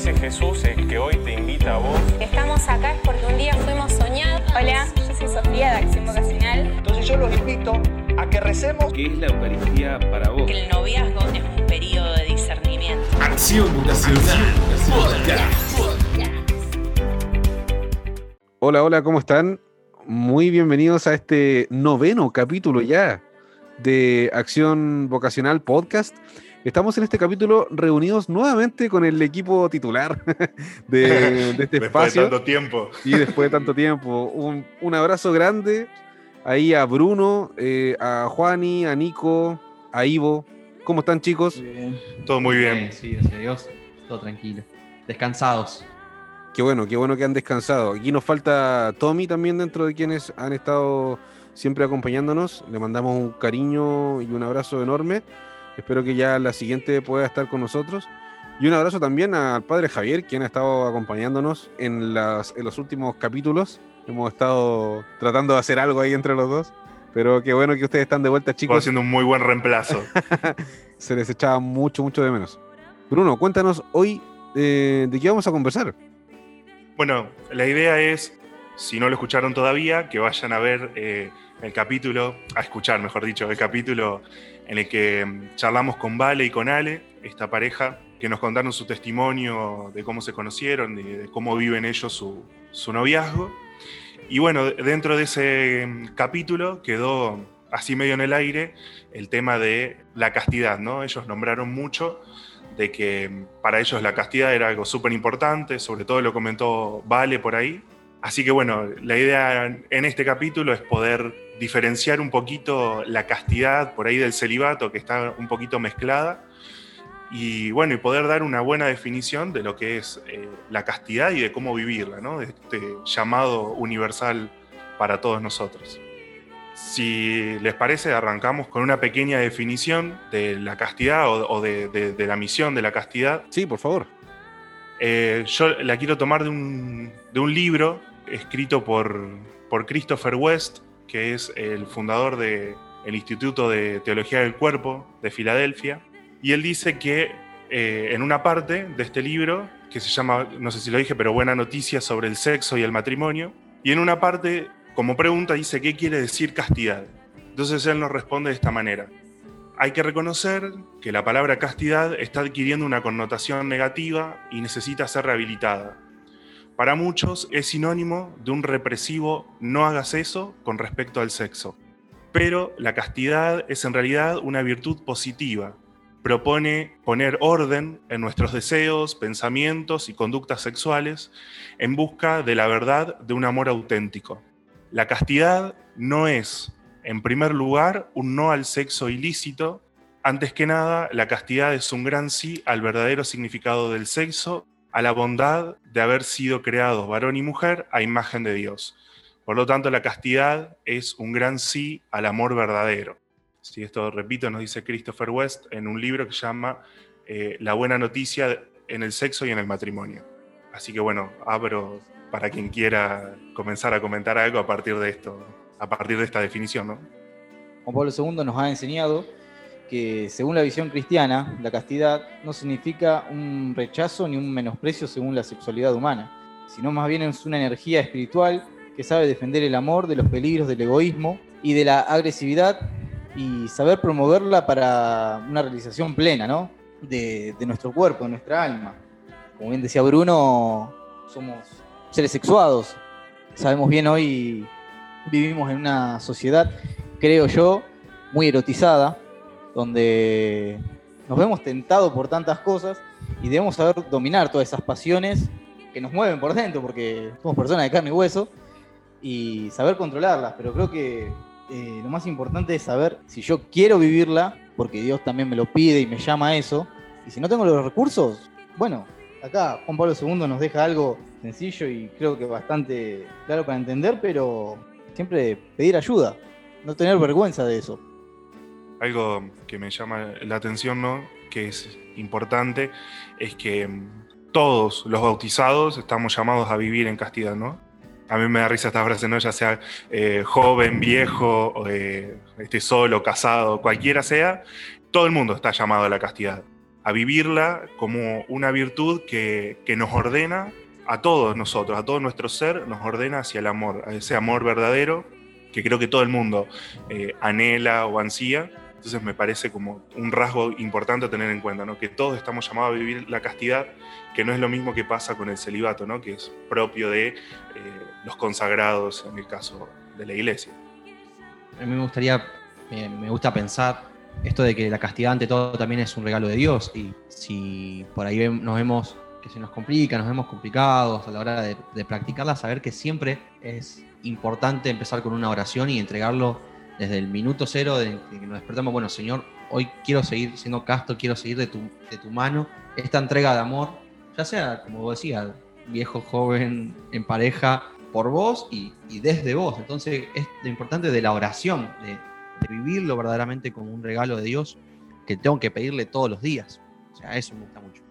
ese Jesús es que hoy te invita a vos. Estamos acá es porque un día fuimos soñados. Hola, yo soy Sofía de Acción Vocacional. Entonces yo los invito a que recemos. ¿Qué es la Eucaristía para vos? Que el noviazgo es un periodo de discernimiento. Acción Vocacional Podcast. Hola, hola, ¿cómo están? Muy bienvenidos a este noveno capítulo ya de Acción Vocacional Podcast. Estamos en este capítulo reunidos nuevamente con el equipo titular de, de este después espacio. de tanto tiempo. Y después de tanto tiempo. Un, un abrazo grande ahí a Bruno, eh, a Juani, a Nico, a Ivo. ¿Cómo están, chicos? Muy bien. Todo muy bien. Sí, gracias a Dios. Todo tranquilo. Descansados. Qué bueno, qué bueno que han descansado. Aquí nos falta Tommy también dentro de quienes han estado siempre acompañándonos. Le mandamos un cariño y un abrazo enorme. Espero que ya la siguiente pueda estar con nosotros. Y un abrazo también al padre Javier, quien ha estado acompañándonos en, las, en los últimos capítulos. Hemos estado tratando de hacer algo ahí entre los dos. Pero qué bueno que ustedes están de vuelta, chicos. haciendo un muy buen reemplazo. Se les echaba mucho, mucho de menos. Bruno, cuéntanos hoy eh, de qué vamos a conversar. Bueno, la idea es, si no lo escucharon todavía, que vayan a ver eh, el capítulo, a escuchar, mejor dicho, el capítulo en el que mm, charlamos con Vale y con Ale, esta pareja, que nos contaron su testimonio de cómo se conocieron, de, de cómo viven ellos su, su noviazgo. Y bueno, dentro de ese mm, capítulo quedó así medio en el aire el tema de la castidad, ¿no? Ellos nombraron mucho de que mm, para ellos la castidad era algo súper importante, sobre todo lo comentó Vale por ahí. Así que bueno, la idea en este capítulo es poder diferenciar un poquito la castidad por ahí del celibato, que está un poquito mezclada, y bueno, y poder dar una buena definición de lo que es eh, la castidad y de cómo vivirla, ¿no? De este llamado universal para todos nosotros. Si les parece, arrancamos con una pequeña definición de la castidad o, o de, de- de la misión de la castidad. Sí, por favor. Eh, yo la quiero tomar de un, de un libro escrito por, por Christopher West, que es el fundador del Instituto de Teología del Cuerpo de Filadelfia. Y él dice que eh, en una parte de este libro, que se llama, no sé si lo dije, pero Buena Noticia sobre el sexo y el matrimonio, y en una parte, como pregunta, dice, ¿qué quiere decir castidad? Entonces él nos responde de esta manera. Hay que reconocer que la palabra castidad está adquiriendo una connotación negativa y necesita ser rehabilitada. Para muchos es sinónimo de un represivo no hagas eso con respecto al sexo. Pero la castidad es en realidad una virtud positiva. Propone poner orden en nuestros deseos, pensamientos y conductas sexuales en busca de la verdad de un amor auténtico. La castidad no es en primer lugar, un no al sexo ilícito. Antes que nada, la castidad es un gran sí al verdadero significado del sexo, a la bondad de haber sido creados varón y mujer a imagen de Dios. Por lo tanto, la castidad es un gran sí al amor verdadero. Si esto, repito, nos dice Christopher West en un libro que llama eh, La buena noticia en el sexo y en el matrimonio. Así que bueno, abro para quien quiera comenzar a comentar algo a partir de esto, a partir de esta definición, ¿no? Juan Pablo II nos ha enseñado que según la visión cristiana, la castidad no significa un rechazo ni un menosprecio según la sexualidad humana, sino más bien es una energía espiritual que sabe defender el amor de los peligros del egoísmo y de la agresividad y saber promoverla para una realización plena, ¿no? De, nuestro cuerpo, de nuestra alma. Como bien decía Bruno, somos seres sexuados. Sabemos bien hoy vivimos en una sociedad, creo yo, muy erotizada, donde nos vemos tentados por tantas cosas y debemos saber dominar todas esas pasiones que nos mueven por dentro, porque somos personas de carne y hueso, y saber controlarlas. Pero creo que eh, lo más importante es saber si yo quiero vivirla, porque Dios también me lo pide y me llama a eso, y si no tengo los recursos, bueno, acá Juan Pablo II nos deja algo sencillo y creo que bastante claro para entender, pero siempre pedir ayuda, no tener vergüenza de eso. Algo que me llama la atención, ¿no? Que es importante, es que mm, todos los bautizados estamos llamados a vivir en castidad, ¿no? A mí me da risa esta frase, ¿no? Ya sea eh, joven, viejo, eh, esté solo, casado, cualquiera sea, todo el mundo está llamado a la castidad. a vivirla como una virtud que, que nos ordena a todos nosotros, a todo nuestro ser, nos ordena hacia el amor, a ese amor verdadero que creo que todo el mundo eh, anhela o ansía. Entonces me parece como un rasgo importante a tener en cuenta, ¿no? que todos estamos llamados a vivir la castidad, que no es lo mismo que pasa con el celibato, ¿no? que es propio de eh, los consagrados en el caso de la iglesia. A mí me gustaría, me, gusta pensar esto de que la castidad ante todo también es un regalo de Dios y si por ahí nos vemos que se nos complica, nos vemos complicados a la hora de, de practicarla, saber que siempre es importante empezar con una oración y entregarlo desde el minuto cero de que nos despertamos. Bueno, Señor, hoy quiero seguir siendo casto, quiero seguir de tu, mano. Esta entrega de amor, ya sea, como vos decías, viejo, joven, en pareja, por vos y, y desde vos. Entonces, es lo importante de la oración, de, de vivirlo verdaderamente como un regalo de Dios que tengo que pedirle todos los días. O sea, eso me gusta mucho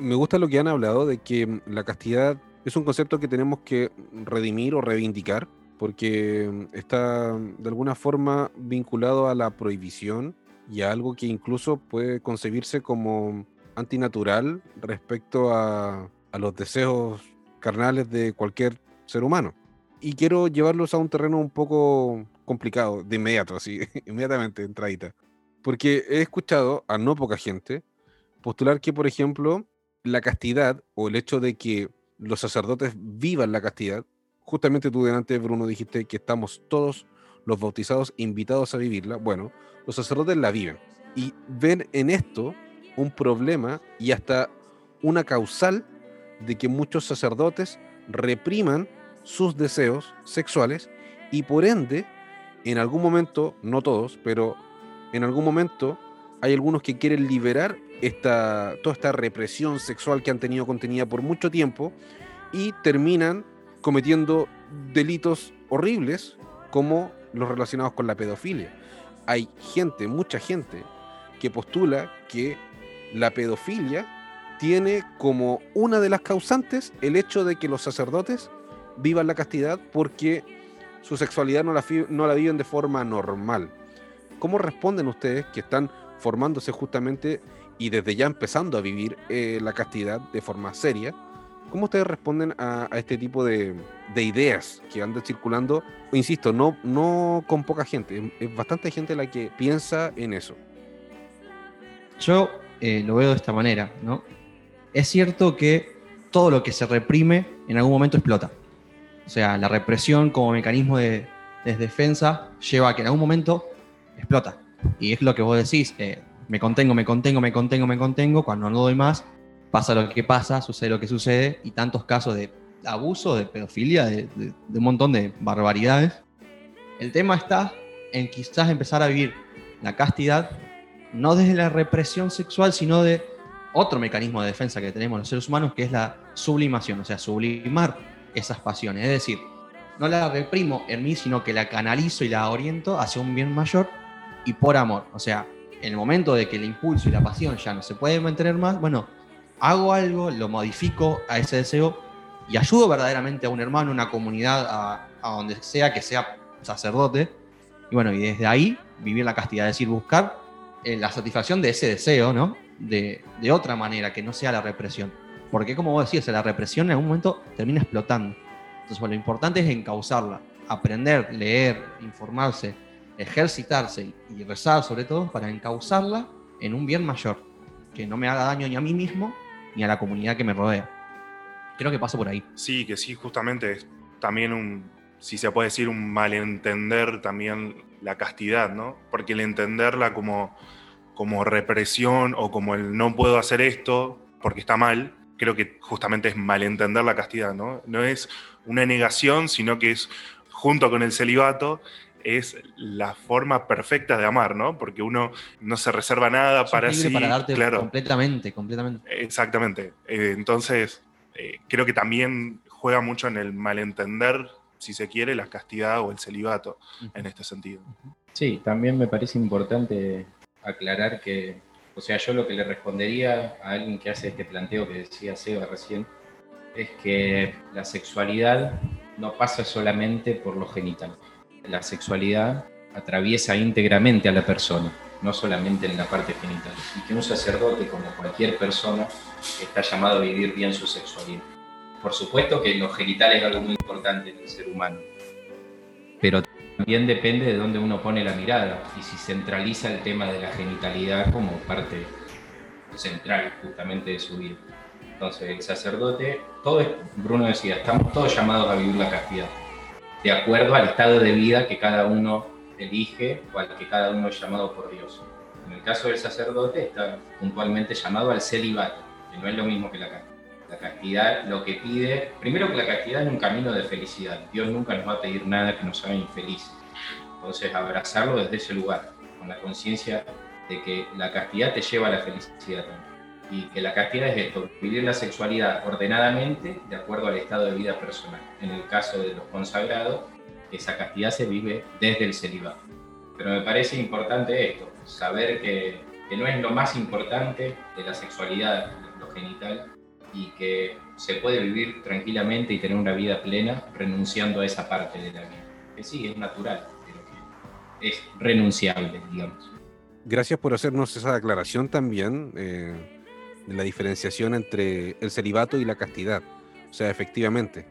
me gusta lo que han hablado de que la castidad es un concepto que tenemos que redimir o reivindicar, porque está de alguna forma vinculado a la prohibición y a algo que incluso puede concebirse como antinatural respecto a, a los deseos carnales de cualquier ser humano. Y quiero llevarlos a un terreno un poco complicado, de inmediato, así, inmediatamente, entradita. Porque he escuchado a no poca gente postular que, por ejemplo, la castidad o el hecho de que los sacerdotes vivan la castidad, justamente tú delante, Bruno, dijiste que estamos todos los bautizados invitados a vivirla. Bueno, los sacerdotes la viven y ven en esto un problema y hasta una causal de que muchos sacerdotes repriman sus deseos sexuales y por ende, en algún momento, no todos, pero en algún momento hay algunos que quieren liberar esta, toda esta represión sexual que han tenido contenida por mucho tiempo y terminan cometiendo delitos horribles como los relacionados con la pedofilia. Hay gente, mucha gente, que postula que la pedofilia tiene como una de las causantes el hecho de que los sacerdotes vivan la castidad porque su sexualidad no la, no la viven de forma normal. ¿Cómo responden ustedes que están formándose justamente y desde ya empezando a vivir eh, la castidad de forma seria, ¿cómo ustedes responden a, a este tipo de, de, ideas que andan circulando? Insisto, no, no con poca gente, es bastante gente la que piensa en eso. Yo eh, lo veo de esta manera, ¿no? Es cierto que todo lo que se reprime en algún momento explota. O sea, la represión como mecanismo de, de defensa lleva a que en algún momento explota. Y es lo que vos decís, eh, me contengo, me contengo, me contengo, me contengo, cuando no doy más, pasa lo que pasa, sucede lo que sucede, y tantos casos de abuso, de pedofilia, de, de, de un montón de barbaridades. El tema está en quizás empezar a vivir la castidad no desde la represión sexual, sino de otro mecanismo de defensa que tenemos los seres humanos, que es la sublimación, o sea, sublimar esas pasiones. Es decir, no la reprimo en mí, sino que la canalizo y la oriento hacia un bien mayor y por amor. O sea, en el momento de que el impulso y la pasión ya no se pueden mantener más, bueno, hago algo, lo modifico a ese deseo y ayudo verdaderamente a un hermano, una comunidad, a, a donde sea que sea sacerdote. Y bueno, y desde ahí vivir la castidad, es decir, buscar eh, la satisfacción de ese deseo, ¿no? De, de, otra manera, que no sea la represión. Porque como vos decías, la represión en algún momento termina explotando. Entonces, bueno, lo importante es encauzarla, aprender, leer, informarse, ejercitarse y rezar sobre todo para encauzarla en un bien mayor, que no me haga daño ni a mí mismo ni a la comunidad que me rodea. Creo que paso por ahí. Sí, que sí, justamente es también un, si se puede decir, un malentender también la castidad, ¿no? Porque el entenderla como, como represión o como el no puedo hacer esto porque está mal, creo que justamente es malentender la castidad, ¿no? No es una negación, sino que es junto con el celibato es la forma perfecta de amar, ¿no? Porque uno no se reserva nada para libre sí. para darte claro, completamente, completamente. exactamente. Eh, entonces, eh, creo que también juega mucho en el malentender, si se quiere, la castidad o el celibato en este sentido. Sí, también me parece importante aclarar que, o sea, yo lo que le respondería a alguien que hace este planteo que decía Seba recién, es que la sexualidad no pasa solamente por lo genital la sexualidad atraviesa íntegramente a la persona. no solamente en la parte genital, y que un sacerdote, como cualquier persona, está llamado a vivir bien su sexualidad. Por supuesto que lo genital es algo muy importante en el ser humano, pero también depende de dónde uno pone la mirada y si centraliza el tema de la genitalidad como parte central justamente de su vida. Entonces, el sacerdote, todo Bruno decía, estamos todos llamados a vivir la castidad, de acuerdo al estado de vida que cada uno elige o al que cada uno es llamado por Dios. En el caso del sacerdote está puntualmente llamado al celibato, que no es lo mismo que la castidad. La castidad lo que pide, primero que la castidad es un camino de felicidad. Dios nunca nos va a pedir nada que nos haga infelices. Entonces, abrazarlo desde ese lugar, con la conciencia de que la castidad te lleva a la felicidad también. Y que la castidad es esto, vivir la sexualidad ordenadamente de acuerdo al estado de vida personal. En el caso de los consagrados, esa castidad se vive desde el celibato. Pero me parece importante esto, saber que, que no es lo más importante de la sexualidad, lo genital, y que se puede vivir tranquilamente y tener una vida plena renunciando a esa parte de la vida. Que sí, es natural, pero que es renunciable, digamos. Gracias por hacernos esa aclaración también eh, la diferenciación entre el celibato y la castidad. O sea, efectivamente,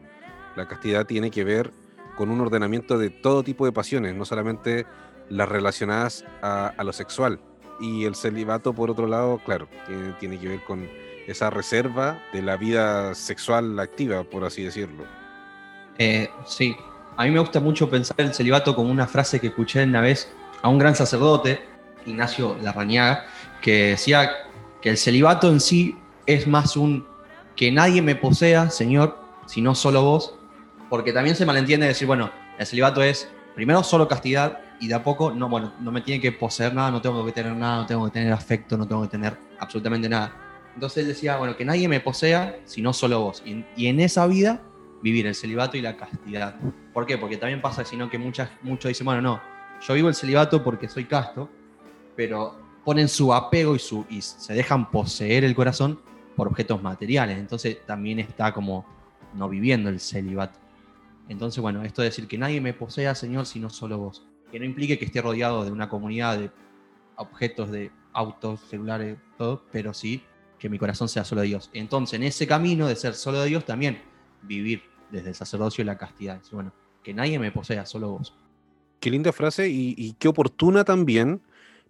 la castidad tiene que ver con un ordenamiento de todo tipo de pasiones, no solamente las relacionadas a, lo sexual. Y el celibato, por otro lado, claro, tiene, tiene que ver con esa reserva de la vida sexual activa, por así decirlo. Eh, sí, a mí me gusta mucho pensar el celibato como una frase que escuché una vez a un gran sacerdote, Ignacio Larrañaga, que decía que el celibato en sí es más un que nadie me posea, Señor, sino solo vos, porque también se malentiende decir, bueno, el celibato es primero solo castidad y de a poco, no, bueno, no me tiene que poseer nada, no tengo que tener nada, no tengo que tener afecto, no tengo que tener absolutamente nada. Entonces él decía, bueno, que nadie me posea, sino solo vos. Y, y en esa vida, vivir el celibato y la castidad. ¿Por qué? Porque también pasa, sino que muchas, muchos dicen, bueno, no, yo vivo el celibato porque soy casto, pero ponen su apego y, su, y se dejan poseer el corazón por objetos materiales. Entonces también está como no viviendo el celibato. Entonces, bueno, esto de decir que nadie me posea, Señor, sino solo vos. Que no implique que esté rodeado de una comunidad de objetos, de autos, celulares, todo, pero sí que mi corazón sea solo de Dios. Entonces, en ese camino de ser solo de Dios, también vivir desde el sacerdocio y la castidad. Bueno, que nadie me posea, solo vos. Qué linda frase y, y qué oportuna también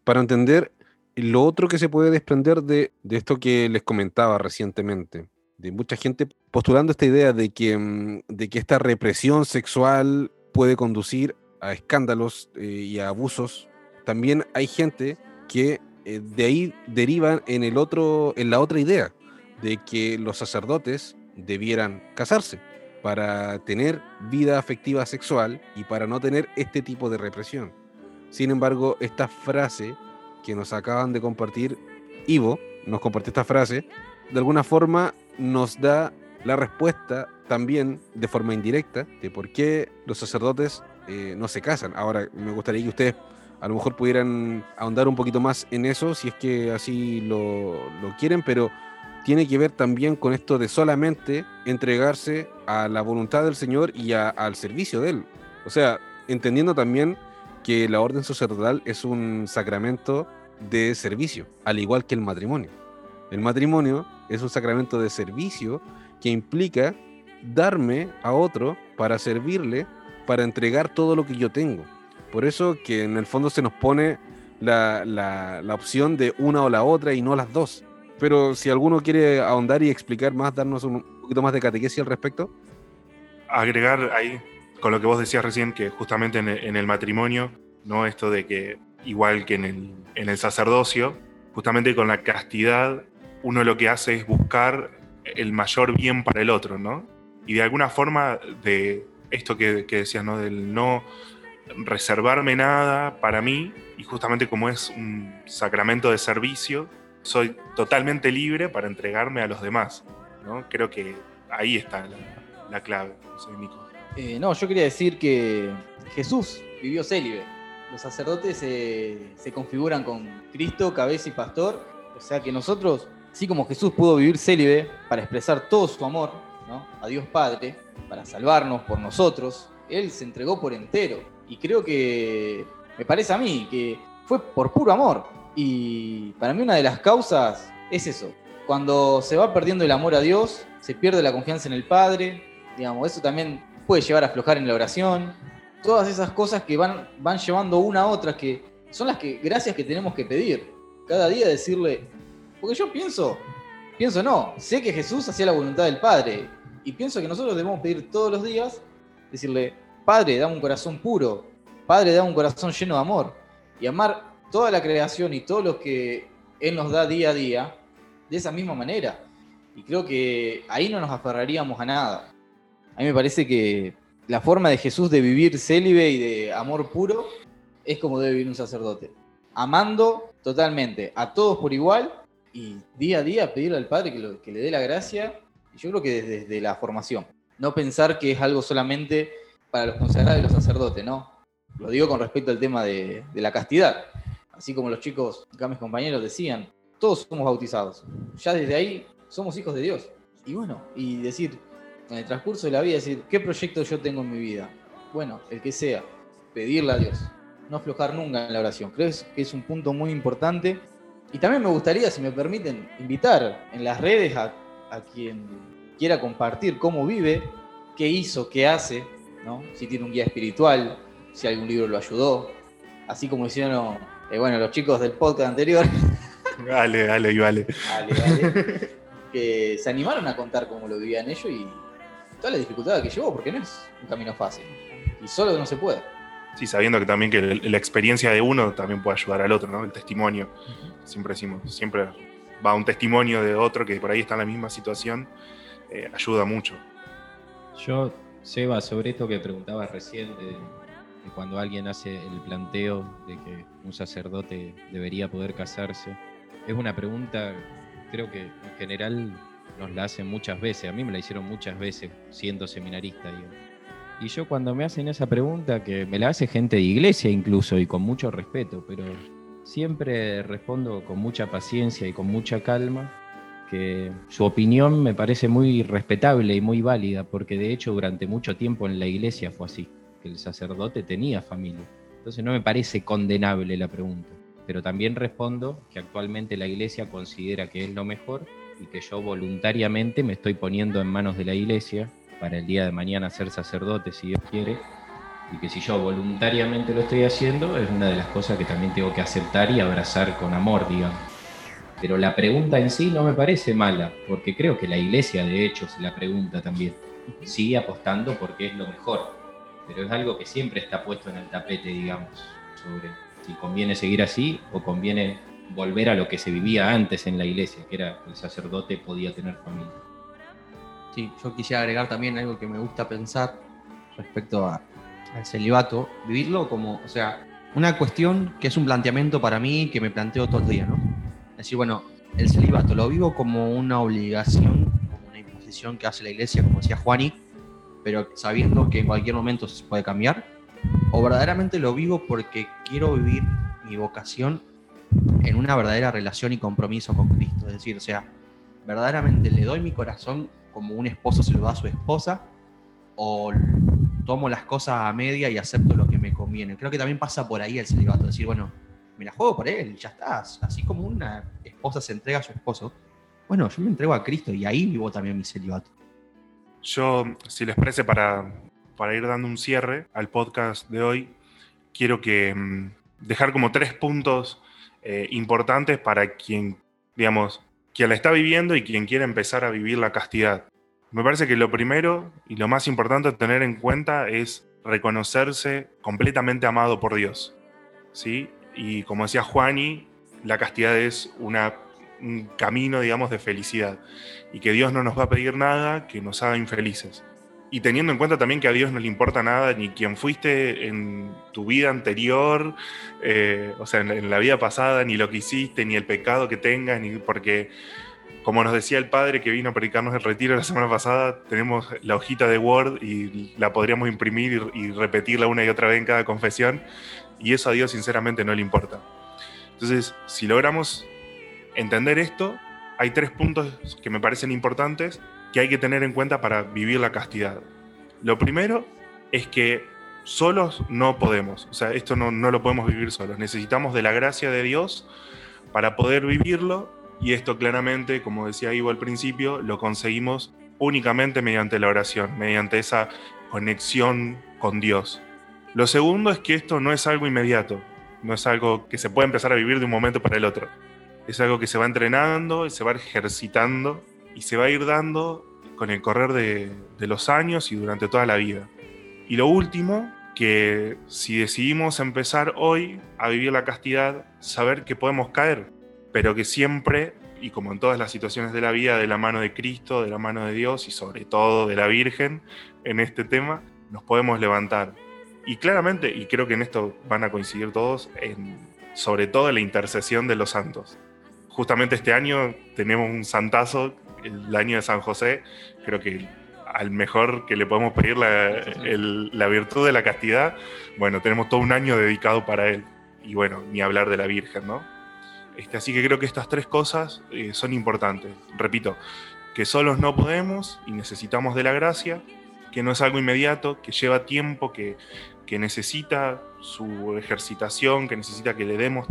para entender lo otro que se puede desprender de, esto que les comentaba recientemente, de mucha gente postulando esta idea de que, mm, de que esta represión sexual puede conducir a escándalos eh, y a abusos. También hay gente que eh, de ahí derivan en, el otro, en la otra idea, de que los sacerdotes debieran casarse para tener vida afectiva sexual y para no tener este tipo de represión. Sin embargo, esta frase que nos acaban de compartir, Ivo nos compartió esta frase, de alguna forma nos da la respuesta también de forma indirecta de por qué los sacerdotes eh, no se casan. Ahora, me gustaría que ustedes a lo mejor pudieran ahondar un poquito más en eso, si es que así lo, lo quieren, pero tiene que ver también con esto de solamente entregarse a la voluntad del Señor y a, al servicio de Él. O sea, entendiendo también que la orden sacerdotal es un sacramento de servicio, al igual que el matrimonio. El matrimonio es un sacramento de servicio que implica darme a otro para servirle, para entregar todo lo que yo tengo. Por eso que en el fondo se nos pone la, la, la opción de una o la otra y no las dos. Pero si alguno quiere ahondar y explicar más, darnos un poquito más de catequesis al respecto. Agregar ahí, con lo que vos decías recién, que justamente en el, matrimonio, ¿no? Esto de que, igual que en el, en el sacerdocio, justamente con la castidad, uno lo que hace es buscar el mayor bien para el otro, ¿no? Y de alguna forma, de esto que, que decías, ¿no? Del no reservarme nada para mí, y justamente como es un sacramento de servicio, soy totalmente libre para entregarme a los demás. ¿no? Creo que ahí está la, la clave. Soy Nico. Eh, no, yo quería decir que Jesús vivió célibe. Los sacerdotes eh, se configuran con Cristo, cabeza y pastor. O sea que nosotros, así como Jesús pudo vivir célibe para expresar todo su amor ¿no? a Dios Padre, para salvarnos por nosotros, Él se entregó por entero. Y creo que, me parece a mí, que fue por puro amor. Y para mí una de las causas es eso. Cuando se va perdiendo el amor a Dios, se pierde la confianza en el Padre, digamos, eso también puede llevar a aflojar en la oración. Todas esas cosas que van, van llevando una a otra, que son las que, gracias que tenemos que pedir. Cada día decirle, porque yo pienso, pienso no, sé que Jesús hacía la voluntad del Padre, y pienso que nosotros debemos pedir todos los días, decirle, Padre, dame un corazón puro, Padre, dame un corazón lleno de amor, y amar toda la creación y todo lo que Él nos da día a día de esa misma manera. Y creo que ahí no nos aferraríamos a nada. A mí me parece que la forma de Jesús de vivir célibe y de amor puro es como debe vivir un sacerdote. Amando totalmente a todos por igual y día a día pedirle al Padre que, le dé la gracia. Y yo creo que desde, la formación. No pensar que es algo solamente para los consagrados y los sacerdotes, no. Lo digo con respecto al tema de, de la castidad. Así como los chicos, acá mis compañeros decían, todos somos bautizados. Ya desde ahí somos hijos de Dios. Y bueno, y decir, en el transcurso de la vida, decir, ¿qué proyecto yo tengo en mi vida? Bueno, el que sea, pedirle a Dios. No aflojar nunca en la oración. Creo que es un punto muy importante. Y también me gustaría, si me permiten, invitar en las redes a, quien quiera compartir cómo vive, qué hizo, qué hace, ¿no? si tiene un guía espiritual, si algún libro lo ayudó. Así como hicieron eh, bueno, los chicos del podcast anterior. Dale, dale, vale. Dale, que se animaron a contar cómo lo vivían ellos y toda la dificultad que llevó, porque no es un camino fácil. Y solo no se puede. Sí, sabiendo que también que la experiencia de uno también puede ayudar al otro, ¿no? El testimonio. Siempre decimos, siempre va un testimonio de otro que por ahí está en la misma situación, eh, ayuda mucho. Yo, Seba, sobre esto que preguntabas recién de cuando alguien hace el planteo de que un sacerdote debería poder casarse, es una pregunta, creo que en general nos la hacen muchas veces, a mí me la hicieron muchas veces siendo seminarista. Y yo cuando me hacen esa pregunta, que me la hace gente de iglesia incluso y con mucho respeto, pero siempre respondo con mucha paciencia y con mucha calma que su opinión me parece muy respetable y muy válida, porque de hecho durante mucho tiempo en la iglesia fue así que el sacerdote tenía familia. Entonces no me parece condenable la pregunta, pero también respondo que actualmente la iglesia considera que es lo mejor y que yo voluntariamente me estoy poniendo en manos de la iglesia para el día de mañana ser sacerdote si Dios quiere y que si yo voluntariamente lo estoy haciendo es una de las cosas que también tengo que aceptar y abrazar con amor, digamos. Pero la pregunta en sí no me parece mala, porque creo que la iglesia de hecho se la pregunta también. Sigue apostando porque es lo mejor pero es algo que siempre está puesto en el tapete, digamos, sobre si conviene seguir así o conviene volver a lo que se vivía antes en la iglesia, que era el sacerdote podía tener familia. Sí, yo quisiera agregar también algo que me gusta pensar respecto al celibato, vivirlo como, o sea, una cuestión que es un planteamiento para mí que me planteo todo el día, ¿no? Es decir, bueno, el celibato lo vivo como una obligación, como una imposición que hace la iglesia, como decía Juani, pero sabiendo que en cualquier momento se puede cambiar, o verdaderamente lo vivo porque quiero vivir mi vocación en una verdadera relación y compromiso con Cristo. Es decir, o sea, verdaderamente le doy mi corazón como un esposo se lo da a su esposa, o tomo las cosas a media y acepto lo que me conviene. Creo que también pasa por ahí el celibato, decir, bueno, me la juego por él, ya estás. Así como una esposa se entrega a su esposo, bueno, yo me entrego a Cristo y ahí vivo también mi celibato. Yo, si les parece, para, para ir dando un cierre al podcast de hoy, quiero que mm, dejar como tres puntos eh, importantes para quien, digamos, quien la está viviendo y quien quiere empezar a vivir la castidad. Me parece que lo primero y lo más importante a tener en cuenta es reconocerse completamente amado por Dios. ¿sí? Y como decía Juani, la castidad es un camino, digamos, de felicidad. Y que Dios no nos va a pedir nada que nos haga infelices. Y teniendo en cuenta también que a Dios no le importa nada ni quién fuiste en tu vida anterior, eh, o sea, en, la vida pasada, ni lo que hiciste, ni el pecado que tengas, ni porque, como nos decía el padre que vino a predicarnos el retiro la semana pasada, tenemos la hojita de Word y la podríamos imprimir y, y repetirla una y otra vez en cada confesión, y eso a Dios sinceramente no le importa. Entonces, si logramos entender esto, hay tres puntos que me parecen importantes que hay que tener en cuenta para vivir la castidad. Lo primero es que solos no podemos. O sea, esto no, no lo podemos vivir solos. Necesitamos de la gracia de Dios para poder vivirlo. Y esto claramente, como decía Ivo al principio, lo conseguimos únicamente mediante la oración, mediante esa conexión con Dios. Lo segundo es que esto no es algo inmediato, no es algo que se puede empezar a vivir de un momento para el otro. Es algo que se va entrenando, se va ejercitando y se va a ir dando con el correr de, de los años y durante toda la vida. Y lo último, que si decidimos empezar hoy a vivir la castidad, saber que podemos caer, pero que siempre, y como en todas las situaciones de la vida, de la mano de Cristo, de la mano de Dios y sobre todo de la Virgen en este tema, nos podemos levantar. Y claramente, y creo que en esto van a coincidir todos, en, sobre todo en la intercesión de los santos. Justamente este año tenemos un santazo, el año de San José, creo que al mejor que le podemos pedir la, el- la virtud de la castidad, bueno, tenemos todo un año dedicado para él. Y bueno, ni hablar de la Virgen, ¿no? Este, así que creo que estas tres cosas eh, son importantes. Repito, que solos no podemos y necesitamos de la gracia, que no es algo inmediato, que lleva tiempo, que, que necesita su ejercitación, que necesita que le demos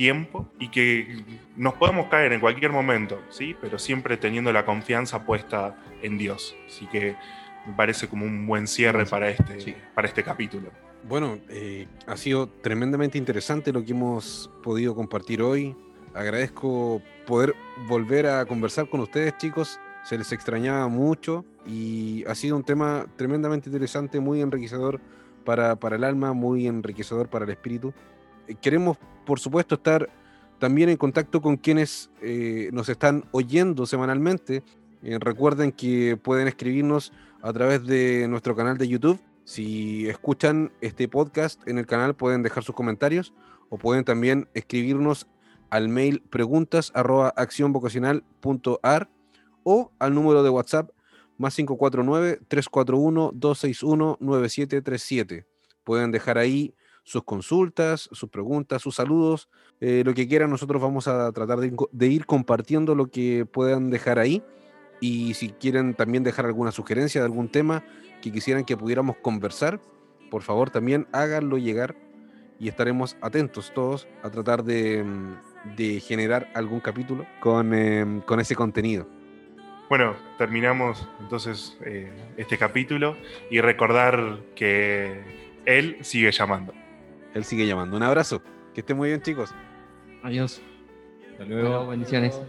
tiempo y que nos podemos caer en cualquier momento, ¿sí? pero siempre teniendo la confianza puesta en Dios. Así que me parece como un buen cierre para este, para este capítulo. Bueno, eh, ha sido tremendamente interesante lo que hemos podido compartir hoy. Agradezco poder volver a conversar con ustedes, chicos. Se les extrañaba mucho y ha sido un tema tremendamente interesante, muy enriquecedor para, para el alma, muy enriquecedor para el espíritu. Eh, queremos, por supuesto, estar también en contacto con quienes eh, nos están oyendo semanalmente. Eh, recuerden que pueden escribirnos a través de nuestro canal de YouTube. Si escuchan este podcast en el canal, pueden dejar sus comentarios o pueden también escribirnos al mail preguntas o al número de WhatsApp más 549-341-261-9737. Pueden dejar ahí sus consultas, sus preguntas, sus saludos, eh, lo que quieran. Nosotros vamos a tratar de, ir compartiendo lo que puedan dejar ahí. Y si quieren también dejar alguna sugerencia de algún tema que quisieran que pudiéramos conversar, por favor también háganlo llegar y estaremos atentos todos a tratar de, mm, generar algún capítulo con, em, con ese contenido. Bueno, terminamos entonces eh, este capítulo y recordar que él sigue llamando. Él sigue llamando. Un abrazo. Que estén muy bien, chicos. Adiós. Hasta luego. Bendiciones.